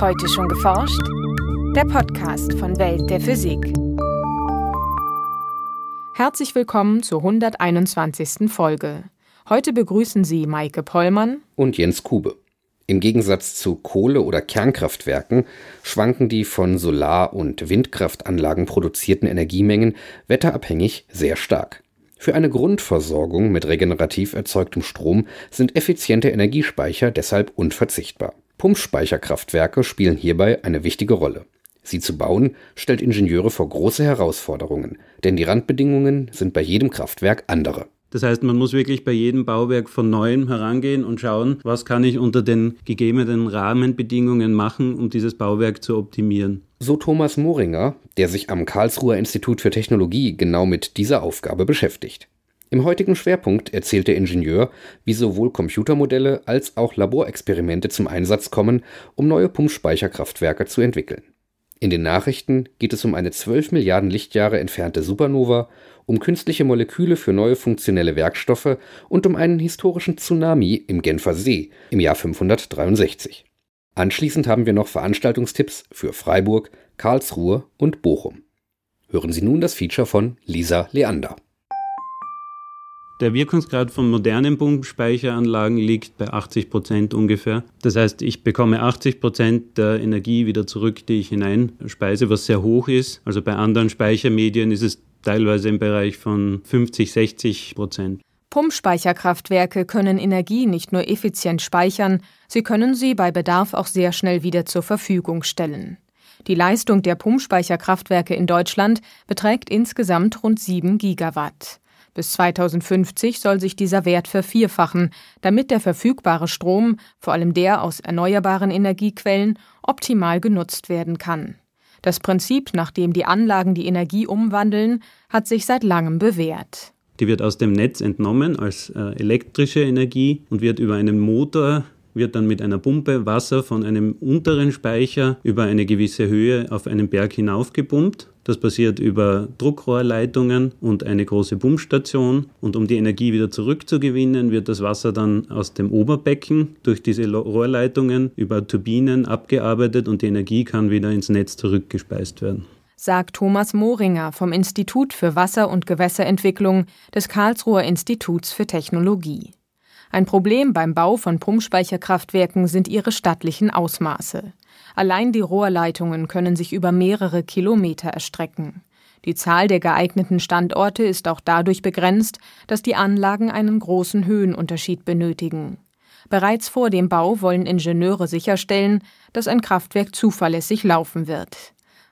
Heute schon geforscht? Der Podcast von Welt der Physik. Herzlich willkommen zur 121. Folge. Heute begrüßen Sie Maike Pollmann und Jens Kube. Im Gegensatz zu Kohle- oder Kernkraftwerken schwanken die von Solar- und Windkraftanlagen produzierten Energiemengen wetterabhängig sehr stark. Für eine Grundversorgung mit regenerativ erzeugtem Strom sind effiziente Energiespeicher deshalb unverzichtbar. Pumpspeicherkraftwerke spielen hierbei eine wichtige Rolle. Sie zu bauen, stellt Ingenieure vor große Herausforderungen, denn die Randbedingungen sind bei jedem Kraftwerk andere. Das heißt, man muss wirklich bei jedem Bauwerk von neuem herangehen und schauen, was kann ich unter den gegebenen Rahmenbedingungen machen, um dieses Bauwerk zu optimieren. So Thomas Moringer, der sich am Karlsruher Institut für Technologie genau mit dieser Aufgabe beschäftigt. Im heutigen Schwerpunkt erzählt der Ingenieur, wie sowohl Computermodelle als auch Laborexperimente zum Einsatz kommen, um neue Pumpspeicherkraftwerke zu entwickeln. In den Nachrichten geht es um eine 12 Milliarden Lichtjahre entfernte Supernova, um künstliche Moleküle für neue funktionelle Werkstoffe und um einen historischen Tsunami im Genfer See im Jahr 563. Anschließend haben wir noch Veranstaltungstipps für Freiburg, Karlsruhe und Bochum. Hören Sie nun das Feature von Lisa Leander. Der Wirkungsgrad von modernen Pumpspeicheranlagen liegt bei 80 Prozent ungefähr. Das heißt, ich bekomme 80 Prozent der Energie wieder zurück, die ich hineinspeise, was sehr hoch ist. Also bei anderen Speichermedien ist es teilweise im Bereich von 50, 60 Prozent. Pumpspeicherkraftwerke können Energie nicht nur effizient speichern, sie können sie bei Bedarf auch sehr schnell wieder zur Verfügung stellen. Die Leistung der Pumpspeicherkraftwerke in Deutschland beträgt insgesamt rund 7 Gigawatt. Bis 2050 soll sich dieser Wert vervierfachen, damit der verfügbare Strom, vor allem der aus erneuerbaren Energiequellen, optimal genutzt werden kann. Das Prinzip, nach dem die Anlagen die Energie umwandeln, hat sich seit langem bewährt. Die wird aus dem Netz entnommen als äh, elektrische Energie und wird über einen Motor wird dann mit einer Pumpe Wasser von einem unteren Speicher über eine gewisse Höhe auf einen Berg hinaufgepumpt. Das passiert über Druckrohrleitungen und eine große Pumpstation. Und um die Energie wieder zurückzugewinnen, wird das Wasser dann aus dem Oberbecken durch diese Rohrleitungen über Turbinen abgearbeitet und die Energie kann wieder ins Netz zurückgespeist werden sagt Thomas Mohringer vom Institut für Wasser- und Gewässerentwicklung des Karlsruher Instituts für Technologie. Ein Problem beim Bau von Pumpspeicherkraftwerken sind ihre stattlichen Ausmaße. Allein die Rohrleitungen können sich über mehrere Kilometer erstrecken. Die Zahl der geeigneten Standorte ist auch dadurch begrenzt, dass die Anlagen einen großen Höhenunterschied benötigen. Bereits vor dem Bau wollen Ingenieure sicherstellen, dass ein Kraftwerk zuverlässig laufen wird.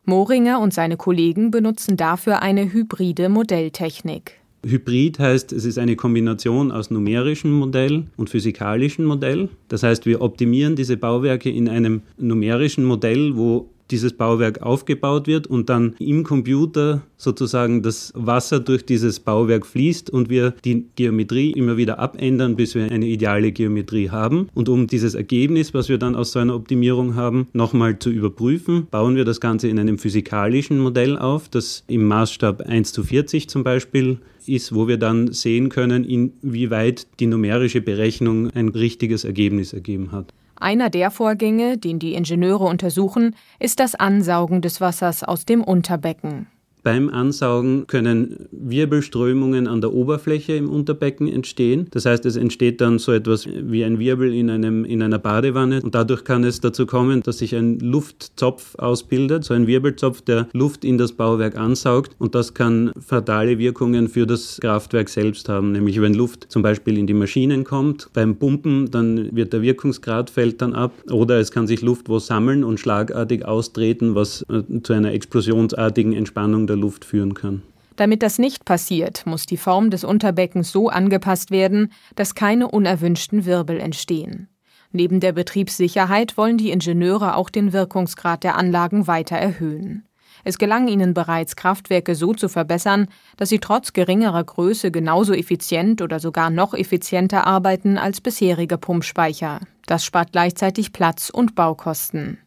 Moringer und seine Kollegen benutzen dafür eine hybride Modelltechnik. Hybrid heißt, es ist eine Kombination aus numerischem Modell und physikalischem Modell. Das heißt, wir optimieren diese Bauwerke in einem numerischen Modell, wo dieses Bauwerk aufgebaut wird und dann im Computer sozusagen das Wasser durch dieses Bauwerk fließt und wir die Geometrie immer wieder abändern, bis wir eine ideale Geometrie haben. Und um dieses Ergebnis, was wir dann aus so einer Optimierung haben, nochmal zu überprüfen, bauen wir das Ganze in einem physikalischen Modell auf, das im Maßstab 1 zu 40 zum Beispiel ist, wo wir dann sehen können, inwieweit die numerische Berechnung ein richtiges Ergebnis ergeben hat. Einer der Vorgänge, den die Ingenieure untersuchen, ist das Ansaugen des Wassers aus dem Unterbecken. Beim Ansaugen können Wirbelströmungen an der Oberfläche im Unterbecken entstehen. Das heißt, es entsteht dann so etwas wie ein Wirbel in, einem, in einer Badewanne. Und dadurch kann es dazu kommen, dass sich ein Luftzopf ausbildet, so ein Wirbelzopf, der Luft in das Bauwerk ansaugt. Und das kann fatale Wirkungen für das Kraftwerk selbst haben, nämlich wenn Luft zum Beispiel in die Maschinen kommt, beim Pumpen, dann wird der Wirkungsgrad fällt dann ab. Oder es kann sich Luft wo sammeln und schlagartig austreten, was äh, zu einer explosionsartigen Entspannung der Luft führen kann. Damit das nicht passiert, muss die Form des Unterbeckens so angepasst werden, dass keine unerwünschten Wirbel entstehen. Neben der Betriebssicherheit wollen die Ingenieure auch den Wirkungsgrad der Anlagen weiter erhöhen. Es gelang ihnen bereits, Kraftwerke so zu verbessern, dass sie trotz geringerer Größe genauso effizient oder sogar noch effizienter arbeiten als bisherige Pumpspeicher. Das spart gleichzeitig Platz und Baukosten.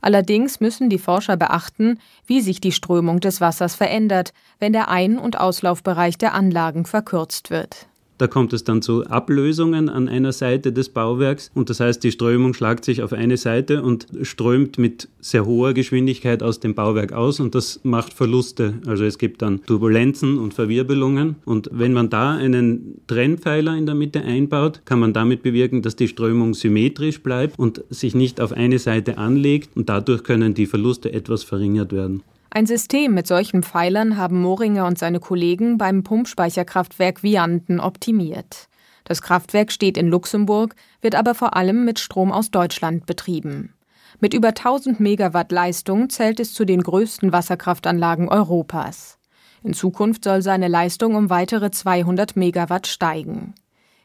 Allerdings müssen die Forscher beachten, wie sich die Strömung des Wassers verändert, wenn der Ein- und Auslaufbereich der Anlagen verkürzt wird. Da kommt es dann zu Ablösungen an einer Seite des Bauwerks und das heißt, die Strömung schlagt sich auf eine Seite und strömt mit sehr hoher Geschwindigkeit aus dem Bauwerk aus und das macht Verluste. Also es gibt dann Turbulenzen und Verwirbelungen und wenn man da einen Trennpfeiler in der Mitte einbaut, kann man damit bewirken, dass die Strömung symmetrisch bleibt und sich nicht auf eine Seite anlegt und dadurch können die Verluste etwas verringert werden. Ein System mit solchen Pfeilern haben Moringer und seine Kollegen beim Pumpspeicherkraftwerk Vianten optimiert. Das Kraftwerk steht in Luxemburg, wird aber vor allem mit Strom aus Deutschland betrieben. Mit über 1000 Megawatt Leistung zählt es zu den größten Wasserkraftanlagen Europas. In Zukunft soll seine Leistung um weitere 200 Megawatt steigen.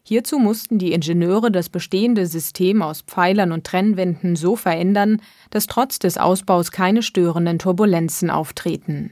Hierzu mussten die Ingenieure das bestehende System aus Pfeilern und Trennwänden so verändern, dass trotz des Ausbaus keine störenden Turbulenzen auftreten.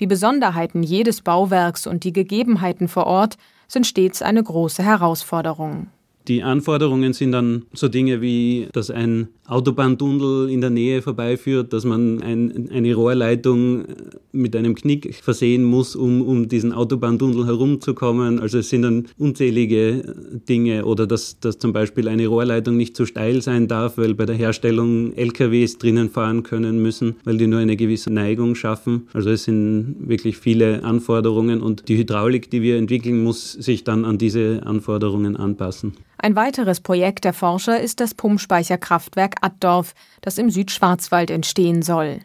Die Besonderheiten jedes Bauwerks und die Gegebenheiten vor Ort sind stets eine große Herausforderung. Die Anforderungen sind dann so Dinge wie, dass ein Autobahntunnel in der Nähe vorbeiführt, dass man ein, eine Rohrleitung mit einem Knick versehen muss, um, um diesen Autobahntunnel herumzukommen. Also es sind dann unzählige Dinge oder dass, dass zum Beispiel eine Rohrleitung nicht zu steil sein darf, weil bei der Herstellung LKWs drinnen fahren können müssen, weil die nur eine gewisse Neigung schaffen. Also es sind wirklich viele Anforderungen und die Hydraulik, die wir entwickeln, muss sich dann an diese Anforderungen anpassen. Ein weiteres Projekt der Forscher ist das Pumpspeicherkraftwerk Addorf, das im Südschwarzwald entstehen soll.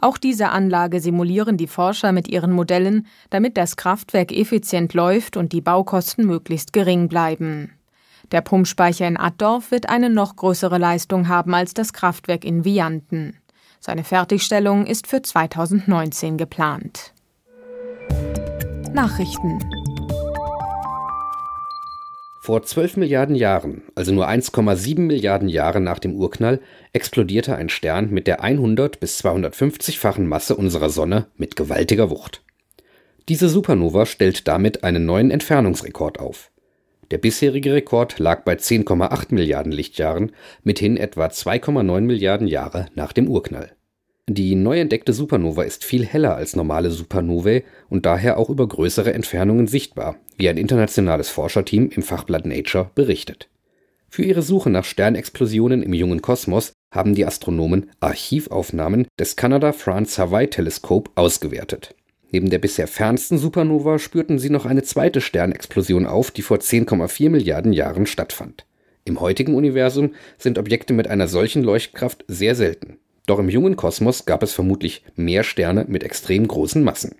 Auch diese Anlage simulieren die Forscher mit ihren Modellen, damit das Kraftwerk effizient läuft und die Baukosten möglichst gering bleiben. Der Pumpspeicher in Addorf wird eine noch größere Leistung haben als das Kraftwerk in Vianten. Seine Fertigstellung ist für 2019 geplant. Nachrichten vor 12 Milliarden Jahren, also nur 1,7 Milliarden Jahre nach dem Urknall, explodierte ein Stern mit der 100 bis 250-fachen Masse unserer Sonne mit gewaltiger Wucht. Diese Supernova stellt damit einen neuen Entfernungsrekord auf. Der bisherige Rekord lag bei 10,8 Milliarden Lichtjahren, mithin etwa 2,9 Milliarden Jahre nach dem Urknall die neu entdeckte Supernova ist viel heller als normale Supernovae und daher auch über größere Entfernungen sichtbar, wie ein internationales Forscherteam im Fachblatt Nature berichtet. Für ihre Suche nach Sternexplosionen im jungen Kosmos haben die Astronomen Archivaufnahmen des Canada-France-Hawaii-Teleskop ausgewertet. Neben der bisher fernsten Supernova spürten sie noch eine zweite Sternexplosion auf, die vor 10,4 Milliarden Jahren stattfand. Im heutigen Universum sind Objekte mit einer solchen Leuchtkraft sehr selten. Doch im jungen Kosmos gab es vermutlich mehr Sterne mit extrem großen Massen.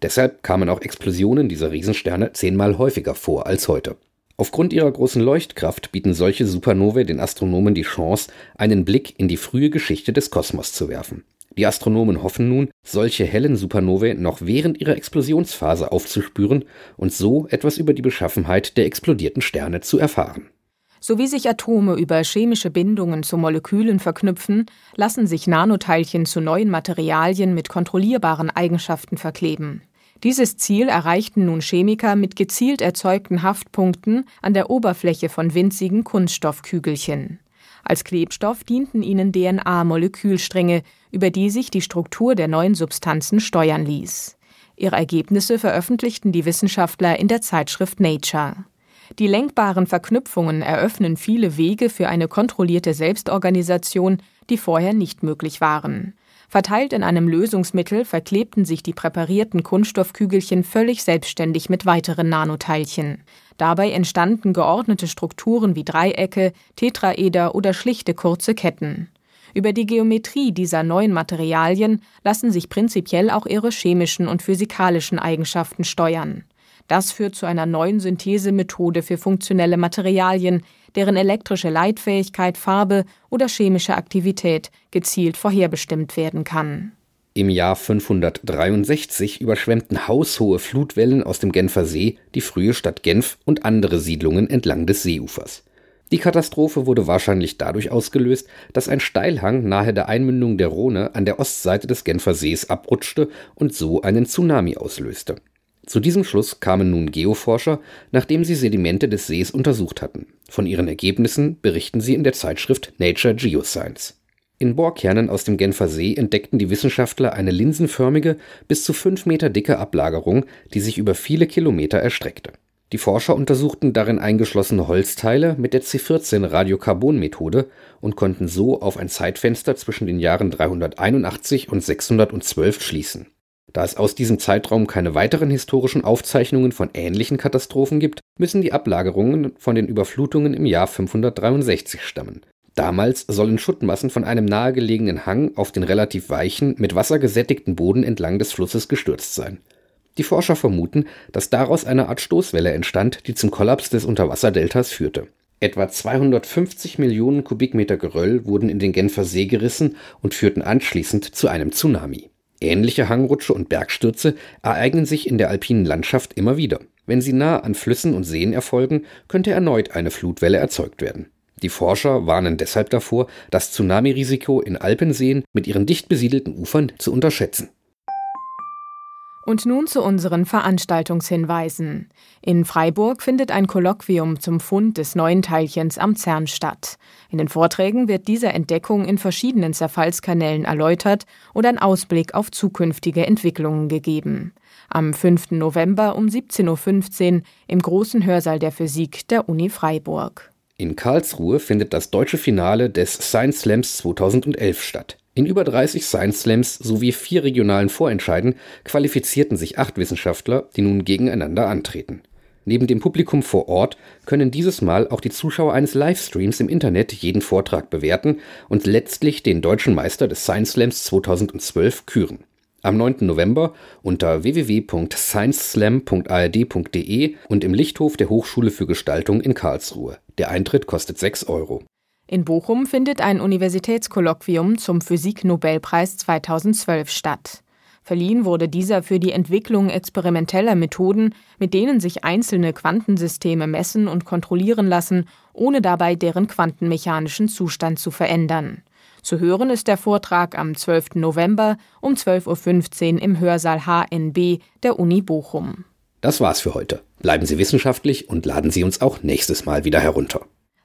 Deshalb kamen auch Explosionen dieser Riesensterne zehnmal häufiger vor als heute. Aufgrund ihrer großen Leuchtkraft bieten solche Supernovae den Astronomen die Chance, einen Blick in die frühe Geschichte des Kosmos zu werfen. Die Astronomen hoffen nun, solche hellen Supernovae noch während ihrer Explosionsphase aufzuspüren und so etwas über die Beschaffenheit der explodierten Sterne zu erfahren. So wie sich Atome über chemische Bindungen zu Molekülen verknüpfen, lassen sich Nanoteilchen zu neuen Materialien mit kontrollierbaren Eigenschaften verkleben. Dieses Ziel erreichten nun Chemiker mit gezielt erzeugten Haftpunkten an der Oberfläche von winzigen Kunststoffkügelchen. Als Klebstoff dienten ihnen DNA-Molekülstränge, über die sich die Struktur der neuen Substanzen steuern ließ. Ihre Ergebnisse veröffentlichten die Wissenschaftler in der Zeitschrift Nature. Die lenkbaren Verknüpfungen eröffnen viele Wege für eine kontrollierte Selbstorganisation, die vorher nicht möglich waren. Verteilt in einem Lösungsmittel verklebten sich die präparierten Kunststoffkügelchen völlig selbstständig mit weiteren Nanoteilchen. Dabei entstanden geordnete Strukturen wie Dreiecke, Tetraeder oder schlichte kurze Ketten. Über die Geometrie dieser neuen Materialien lassen sich prinzipiell auch ihre chemischen und physikalischen Eigenschaften steuern. Das führt zu einer neuen Synthesemethode für funktionelle Materialien, deren elektrische Leitfähigkeit, Farbe oder chemische Aktivität gezielt vorherbestimmt werden kann. Im Jahr 563 überschwemmten haushohe Flutwellen aus dem Genfer See die frühe Stadt Genf und andere Siedlungen entlang des Seeufers. Die Katastrophe wurde wahrscheinlich dadurch ausgelöst, dass ein Steilhang nahe der Einmündung der Rhone an der Ostseite des Genfer Sees abrutschte und so einen Tsunami auslöste. Zu diesem Schluss kamen nun Geoforscher, nachdem sie Sedimente des Sees untersucht hatten. Von ihren Ergebnissen berichten sie in der Zeitschrift Nature Geoscience. In Bohrkernen aus dem Genfer See entdeckten die Wissenschaftler eine linsenförmige, bis zu fünf Meter dicke Ablagerung, die sich über viele Kilometer erstreckte. Die Forscher untersuchten darin eingeschlossene Holzteile mit der C14-Radiokarbon-Methode und konnten so auf ein Zeitfenster zwischen den Jahren 381 und 612 schließen. Da es aus diesem Zeitraum keine weiteren historischen Aufzeichnungen von ähnlichen Katastrophen gibt, müssen die Ablagerungen von den Überflutungen im Jahr 563 stammen. Damals sollen Schuttmassen von einem nahegelegenen Hang auf den relativ weichen, mit Wasser gesättigten Boden entlang des Flusses gestürzt sein die Forscher vermuten, dass daraus eine Art Stoßwelle entstand, die zum Kollaps des Unterwasserdeltas führte. Etwa 250 Millionen Kubikmeter Geröll wurden in den Genfer See gerissen und führten anschließend zu einem Tsunami. Ähnliche Hangrutsche und Bergstürze ereignen sich in der alpinen Landschaft immer wieder. Wenn sie nah an Flüssen und Seen erfolgen, könnte erneut eine Flutwelle erzeugt werden. Die Forscher warnen deshalb davor, das Tsunami-Risiko in Alpenseen mit ihren dicht besiedelten Ufern zu unterschätzen. Und nun zu unseren Veranstaltungshinweisen. In Freiburg findet ein Kolloquium zum Fund des neuen Teilchens am CERN statt. In den Vorträgen wird diese Entdeckung in verschiedenen Zerfallskanälen erläutert oder ein Ausblick auf zukünftige Entwicklungen gegeben. Am 5. November um 17.15 Uhr im großen Hörsaal der Physik der Uni Freiburg. In Karlsruhe findet das deutsche Finale des Science Slams 2011 statt. In über 30 Science Slams sowie vier regionalen Vorentscheiden qualifizierten sich acht Wissenschaftler, die nun gegeneinander antreten. Neben dem Publikum vor Ort können dieses Mal auch die Zuschauer eines Livestreams im Internet jeden Vortrag bewerten und letztlich den deutschen Meister des Science Slams 2012 küren. Am 9. November unter www.scienceslam.ard.de und im Lichthof der Hochschule für Gestaltung in Karlsruhe. Der Eintritt kostet 6 Euro. In Bochum findet ein Universitätskolloquium zum Physik-Nobelpreis 2012 statt. Verliehen wurde dieser für die Entwicklung experimenteller Methoden, mit denen sich einzelne Quantensysteme messen und kontrollieren lassen, ohne dabei deren quantenmechanischen Zustand zu verändern. Zu hören ist der Vortrag am 12. November um 12.15 Uhr im Hörsaal HNB der Uni Bochum. Das war's für heute. Bleiben Sie wissenschaftlich und laden Sie uns auch nächstes Mal wieder herunter.